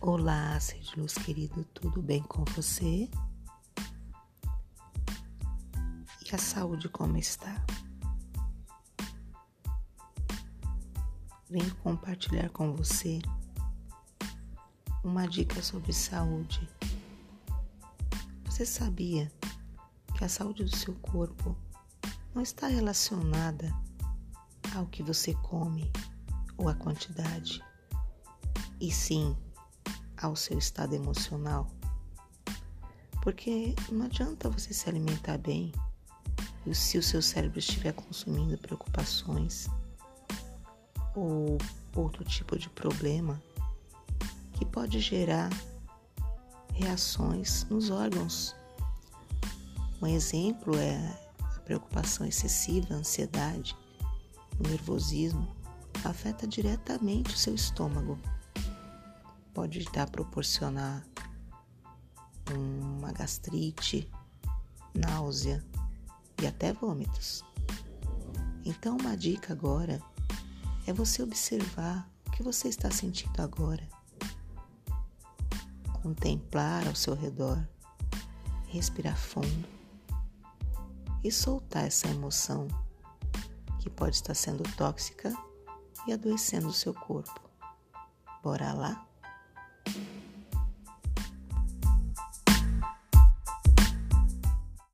Olá, ser luz querido, tudo bem com você? E a saúde como está? Venho compartilhar com você uma dica sobre saúde. Você sabia que a saúde do seu corpo não está relacionada ao que você come ou à quantidade, e sim ao seu estado emocional. Porque não adianta você se alimentar bem se o seu cérebro estiver consumindo preocupações ou outro tipo de problema que pode gerar reações nos órgãos. Um exemplo é a preocupação excessiva, a ansiedade, o nervosismo afeta diretamente o seu estômago pode dar proporcionar uma gastrite, náusea e até vômitos. Então, uma dica agora é você observar o que você está sentindo agora. Contemplar ao seu redor, respirar fundo e soltar essa emoção que pode estar sendo tóxica e adoecendo o seu corpo. Bora lá?